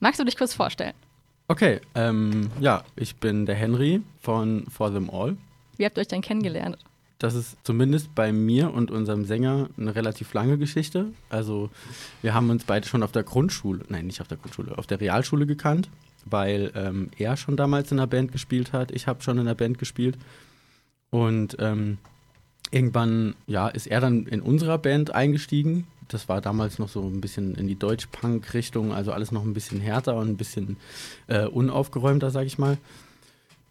Magst du dich kurz vorstellen? Okay, ähm, ja, ich bin der Henry von For Them All. Wie habt ihr euch denn kennengelernt? Das ist zumindest bei mir und unserem Sänger eine relativ lange Geschichte. Also wir haben uns beide schon auf der Grundschule, nein, nicht auf der Grundschule, auf der Realschule gekannt, weil ähm, er schon damals in der Band gespielt hat. Ich habe schon in der Band gespielt. Und ähm, irgendwann, ja, ist er dann in unserer Band eingestiegen. Das war damals noch so ein bisschen in die Deutsch-Punk-Richtung, also alles noch ein bisschen härter und ein bisschen äh, unaufgeräumter, sag ich mal.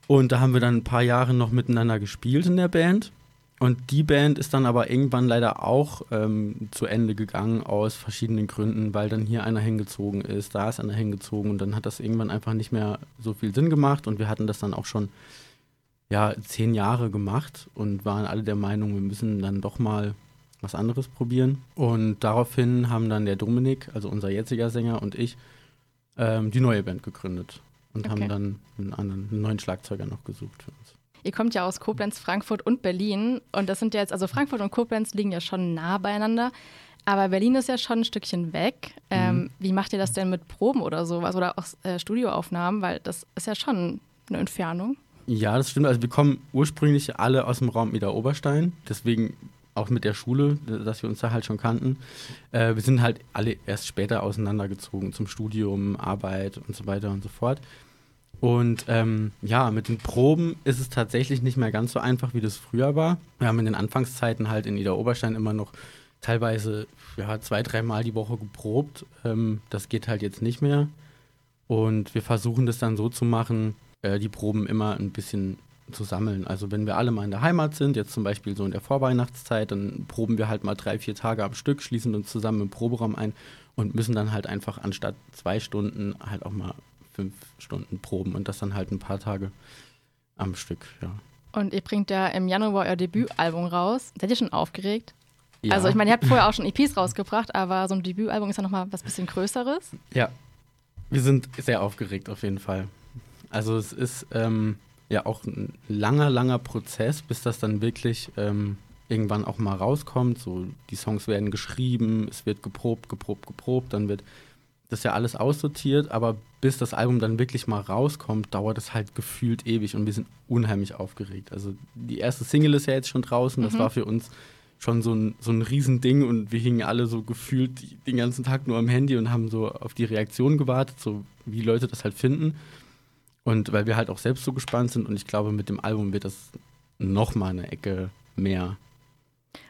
Und da haben wir dann ein paar Jahre noch miteinander gespielt in der Band. Und die Band ist dann aber irgendwann leider auch ähm, zu Ende gegangen aus verschiedenen Gründen, weil dann hier einer hingezogen ist, da ist einer hingezogen und dann hat das irgendwann einfach nicht mehr so viel Sinn gemacht und wir hatten das dann auch schon ja zehn Jahre gemacht und waren alle der Meinung, wir müssen dann doch mal was anderes probieren. Und daraufhin haben dann der Dominik, also unser jetziger Sänger und ich, ähm, die neue Band gegründet und Okay. haben dann einen, anderen, einen neuen Schlagzeuger noch gesucht für uns. Ihr kommt ja aus Koblenz, Frankfurt und Berlin. Und das sind ja jetzt, also Frankfurt und Koblenz liegen ja schon nah beieinander. Aber Berlin ist ja schon ein Stückchen weg. Ähm, wie macht ihr das denn mit Proben oder sowas? Oder auch äh, Studioaufnahmen? Weil das ist ja schon eine Entfernung. Ja, das stimmt. Also wir kommen ursprünglich alle aus dem Raum Ida Oberstein, deswegen auch mit der Schule, dass wir uns da halt schon kannten. Äh, wir sind halt alle erst später auseinandergezogen zum Studium, Arbeit und so weiter und so fort. Und ähm, ja, mit den Proben ist es tatsächlich nicht mehr ganz so einfach, wie das früher war. Wir haben in den Anfangszeiten halt in Ida Oberstein immer noch teilweise ja, zwei, dreimal die Woche geprobt. Ähm, das geht halt jetzt nicht mehr. Und wir versuchen das dann so zu machen, äh, die Proben immer ein bisschen zu sammeln. Also wenn wir alle mal in der Heimat sind, jetzt zum Beispiel so in der Vorweihnachtszeit, dann proben wir halt mal drei, vier Tage am Stück, schließen uns zusammen im Proberaum ein und müssen dann halt einfach anstatt zwei Stunden halt auch mal fünf Stunden proben und das dann halt ein paar Tage am Stück, ja. Und ihr bringt ja im Januar euer Debütalbum raus. Seid ihr schon aufgeregt? ja. Also ich meine, ihr habt vorher auch schon EPs rausgebracht, aber so ein Debütalbum ist ja nochmal was bisschen Größeres. Ja, wir sind sehr aufgeregt auf jeden Fall. Also es ist ähm, ja auch ein langer, langer Prozess, bis das dann wirklich ähm, irgendwann auch mal rauskommt. So die Songs werden geschrieben, es wird geprobt, geprobt, geprobt, dann wird das ja alles aussortiert, aber bis das Album dann wirklich mal rauskommt, dauert es halt gefühlt ewig und wir sind unheimlich aufgeregt. Also die erste Single ist ja jetzt schon draußen, das Mhm. war für uns schon so ein, so ein Riesending und wir hingen alle so gefühlt den ganzen Tag nur am Handy und haben so auf die Reaktion gewartet, so wie Leute das halt finden. Und weil wir halt auch selbst so gespannt sind und ich glaube, mit dem Album wird das noch mal eine Ecke mehr.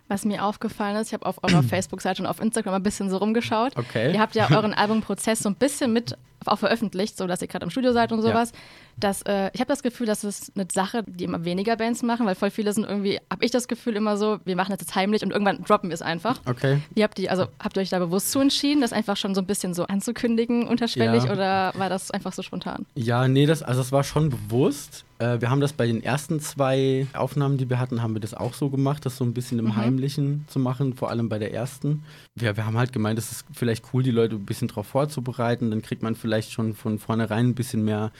Was mir aufgefallen ist, ich habe auf eurer Facebook-Seite und auf Instagram ein bisschen so rumgeschaut. Okay. Ihr habt ja euren Albumprozess so ein bisschen mit auch veröffentlicht, so dass ihr gerade im Studio seid und sowas. Das, äh, ich habe das Gefühl, das ist eine Sache, die immer weniger Bands machen, weil voll viele sind irgendwie, habe ich das Gefühl immer so, wir machen das jetzt heimlich und irgendwann droppen wir es einfach. Okay. Wie habt ihr, also habt ihr euch da bewusst zu entschieden, das einfach schon so ein bisschen so anzukündigen, unterschwellig, Ja. oder war das einfach so spontan? Ja, nee, das, also das war schon bewusst. Äh, wir haben das bei den ersten zwei Aufnahmen, die wir hatten, haben wir das auch so gemacht, das so ein bisschen im Mhm. Heimlichen zu machen, vor allem bei der ersten. Wir, wir haben halt gemeint, es ist vielleicht cool, die Leute ein bisschen drauf vorzubereiten, dann kriegt man vielleicht schon von vornherein ein bisschen mehr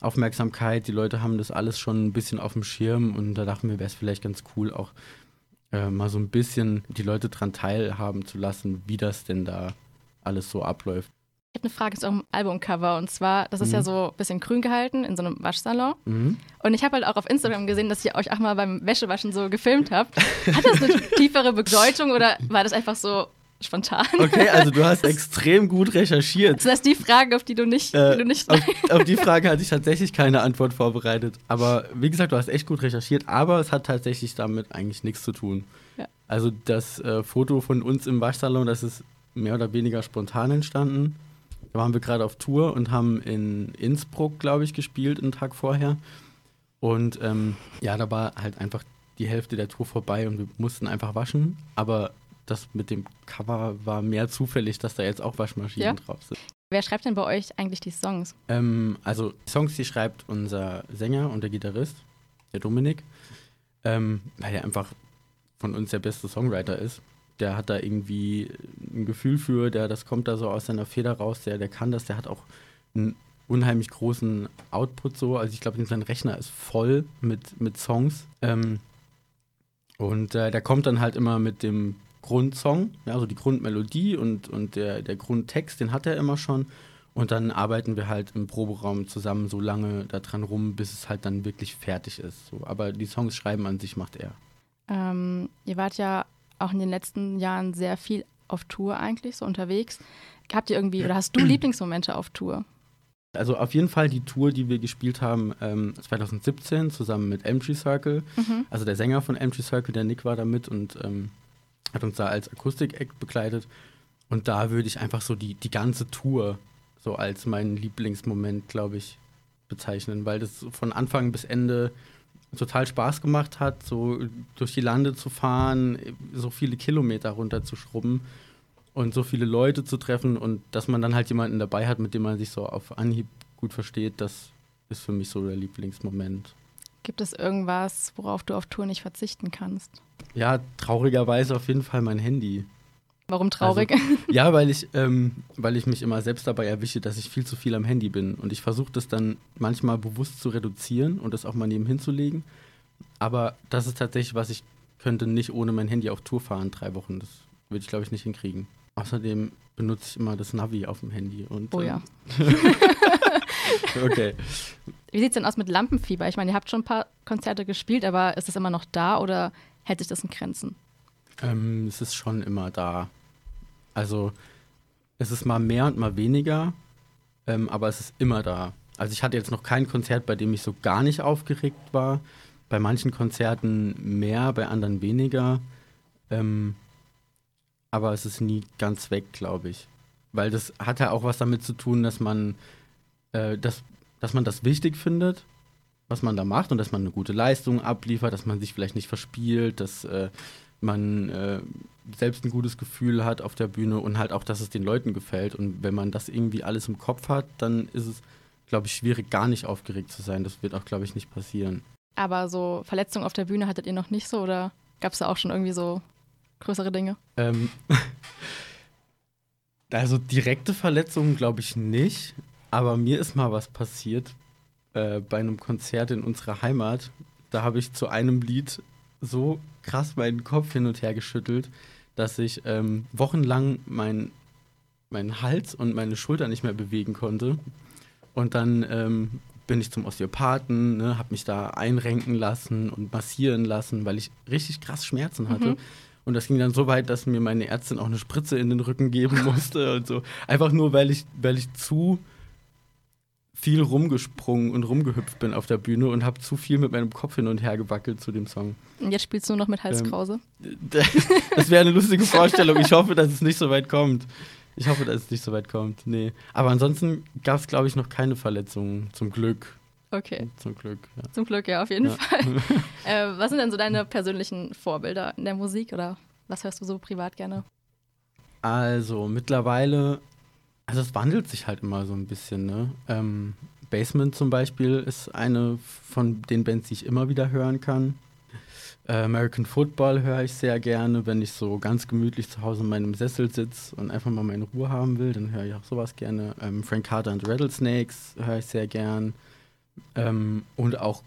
Aufmerksamkeit. Die Leute haben das alles schon ein bisschen auf dem Schirm und da dachten wir, wäre es vielleicht ganz cool, auch äh, mal so ein bisschen die Leute dran teilhaben zu lassen, wie das denn da alles so abläuft. Ich habe eine Frage zu eurem Albumcover und zwar, das ist ja Mhm. so ein bisschen grün gehalten in so einem Waschsalon. Mhm. Und ich habe halt auch auf Instagram gesehen, dass ihr euch auch mal beim Wäschewaschen so gefilmt habt. Hat das eine tiefere Bedeutung oder war das einfach so spontan? Okay, also du hast extrem gut recherchiert. Das die Fragen, auf die du nicht, Äh, die du nicht auf, auf die Frage hatte ich tatsächlich keine Antwort vorbereitet. Aber wie gesagt, du hast echt gut recherchiert, aber es hat tatsächlich damit eigentlich nichts zu tun. Ja. Also das äh, Foto von uns im Waschsalon, das ist mehr oder weniger spontan entstanden. Da waren wir gerade auf Tour und haben in Innsbruck, glaube ich, gespielt einen Tag vorher. Und ähm, ja, da war halt einfach die Hälfte der Tour vorbei und wir mussten einfach waschen. Aber das mit dem Cover war mehr zufällig, dass da jetzt auch Waschmaschinen Ja? drauf sind. Wer schreibt denn bei euch eigentlich die Songs? Ähm, also Songs, die schreibt unser Sänger und der Gitarrist, der Dominik, ähm, weil er einfach von uns der beste Songwriter ist. Der hat da irgendwie ein Gefühl für, der, das kommt da so aus seiner Feder raus, der, der kann das, der hat auch einen unheimlich großen Output so. Also ich glaube, sein Rechner ist voll mit, mit Songs. Ähm, und äh, der kommt dann halt immer mit dem Grundsong, ja, also die Grundmelodie und, und der, der Grundtext, den hat er immer schon. Und dann arbeiten wir halt im Proberaum zusammen so lange daran rum, bis es halt dann wirklich fertig ist. So. Aber die Songs schreiben an sich macht er. Ähm, ihr wart ja auch in den letzten Jahren sehr viel auf Tour eigentlich, so unterwegs. Habt ihr irgendwie, oder hast du Lieblingsmomente auf Tour? Also auf jeden Fall die Tour, die wir gespielt haben ähm, 2017 zusammen mit Empty Circle. Mhm. Also der Sänger von Empty Circle, der Nick war da mit und ähm, hat uns da als Akustik-Act begleitet. Und da würde ich einfach so die, die ganze Tour so als meinen Lieblingsmoment, glaube ich, bezeichnen, weil das von Anfang bis Ende total Spaß gemacht hat, so durch die Lande zu fahren, so viele Kilometer runter zu schrubben und so viele Leute zu treffen und dass man dann halt jemanden dabei hat, mit dem man sich so auf Anhieb gut versteht, das ist für mich so der Lieblingsmoment. Gibt es irgendwas, worauf du auf Tour nicht verzichten kannst? Ja, traurigerweise auf jeden Fall mein Handy. Warum traurig? Also, ja, weil ich, ähm, weil ich mich immer selbst dabei erwische, dass ich viel zu viel am Handy bin. Und ich versuche das dann manchmal bewusst zu reduzieren und das auch mal nebenhin zu legen. Aber das ist tatsächlich, was ich könnte nicht ohne mein Handy auf Tour fahren, drei Wochen. Das würde ich, glaube ich, nicht hinkriegen. Außerdem benutze ich immer das Navi auf dem Handy. Und, oh ja. Ähm, okay. Wie sieht es denn aus mit Lampenfieber? Ich meine, ihr habt schon ein paar Konzerte gespielt, aber ist es immer noch da oder hält sich das in Grenzen? Ähm, es ist schon immer da. Also es ist mal mehr und mal weniger, ähm, aber es ist immer da. Also ich hatte jetzt noch kein Konzert, bei dem ich so gar nicht aufgeregt war. Bei manchen Konzerten mehr, bei anderen weniger. Ähm, aber es ist nie ganz weg, glaube ich. Weil das hat ja auch was damit zu tun, dass man, äh, das, dass man das wichtig findet, was man da macht und dass man eine gute Leistung abliefert, dass man sich vielleicht nicht verspielt, dass äh, man äh, selbst ein gutes Gefühl hat auf der Bühne und halt auch, dass es den Leuten gefällt. Und wenn man das irgendwie alles im Kopf hat, dann ist es, glaube ich, schwierig, gar nicht aufgeregt zu sein. Das wird auch, glaube ich, nicht passieren. Aber so Verletzungen auf der Bühne hattet ihr noch nicht so oder gab es da auch schon irgendwie so größere Dinge? Ähm, also direkte Verletzungen glaube ich nicht, aber mir ist mal was passiert äh, bei einem Konzert in unserer Heimat. Da habe ich zu einem Lied so krass meinen Kopf hin und her geschüttelt, dass ich ähm, wochenlang meinen mein Hals und meine Schulter nicht mehr bewegen konnte. Und dann ähm, bin ich zum Osteopathen, ne, habe mich da einrenken lassen und massieren lassen, weil ich richtig krass Schmerzen hatte. Mhm. Und das ging dann so weit, dass mir meine Ärztin auch eine Spritze in den Rücken geben musste und so. Einfach nur, weil ich, weil ich zu viel rumgesprungen und rumgehüpft bin auf der Bühne und habe zu viel mit meinem Kopf hin und her gewackelt zu dem Song. Und jetzt spielst du nur noch mit Halskrause? Ähm, das wäre eine lustige Vorstellung. Ich hoffe, dass es nicht so weit kommt. Ich hoffe, dass es nicht so weit kommt. Nee. Aber ansonsten gab es, glaube ich, noch keine Verletzungen. Zum Glück. Okay. Zum Glück, ja. Zum Glück, ja, auf jeden ja. Fall. äh, was sind denn so deine persönlichen Vorbilder in der Musik oder was hörst du so privat gerne? Also, mittlerweile also es wandelt sich halt immer so ein bisschen, ne? Ähm, Basement zum Beispiel ist eine von den Bands, die ich immer wieder hören kann. Äh, American Football höre ich sehr gerne, wenn ich so ganz gemütlich zu Hause in meinem Sessel sitze und einfach mal meine Ruhe haben will, dann höre ich auch sowas gerne. Ähm, Frank Carter und Rattlesnakes höre ich sehr gern. Ähm, und auch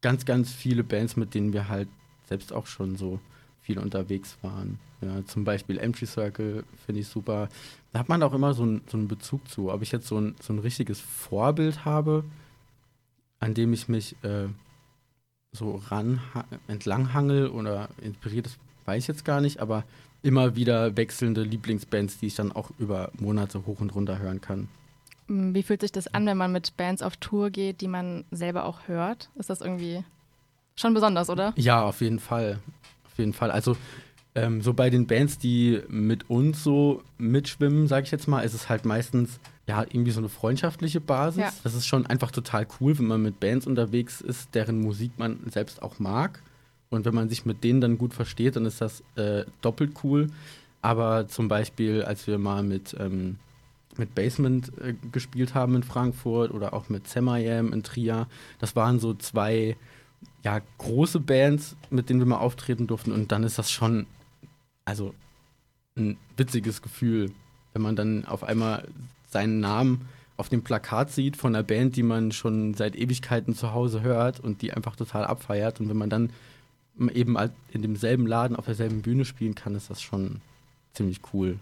ganz, ganz viele Bands, mit denen wir halt selbst auch schon so viel unterwegs waren. Ja, zum Beispiel Empty Circle finde ich super. Da hat man auch immer so, ein, so einen Bezug zu. Ob ich jetzt so ein, so ein richtiges Vorbild habe, an dem ich mich äh, so ran entlanghangel oder inspiriert, das weiß ich jetzt gar nicht, aber immer wieder wechselnde Lieblingsbands, die ich dann auch über Monate hoch und runter hören kann. Hm, wie fühlt sich das an, wenn man mit Bands auf Tour geht, die man selber auch hört? Ist das irgendwie schon besonders, oder? Ja, auf jeden Fall. Auf jeden Fall. Also ähm, so bei den Bands, die mit uns so mitschwimmen, sage ich jetzt mal, ist es halt meistens ja irgendwie so eine freundschaftliche Basis. Ja. Das ist schon einfach total cool, wenn man mit Bands unterwegs ist, deren Musik man selbst auch mag. Und wenn man sich mit denen dann gut versteht, dann ist das äh, doppelt cool. Aber zum Beispiel, als wir mal mit, ähm, mit Basement äh, gespielt haben in Frankfurt oder auch mit Semayam in Trier, das waren so zwei ja, große Bands, mit denen wir mal auftreten durften. Und dann ist das schon also ein witziges Gefühl, wenn man dann auf einmal seinen Namen auf dem Plakat sieht von einer Band, die man schon seit Ewigkeiten zu Hause hört und die einfach total abfeiert. Und wenn man dann eben in demselben Laden auf derselben Bühne spielen kann, ist das schon ziemlich cool.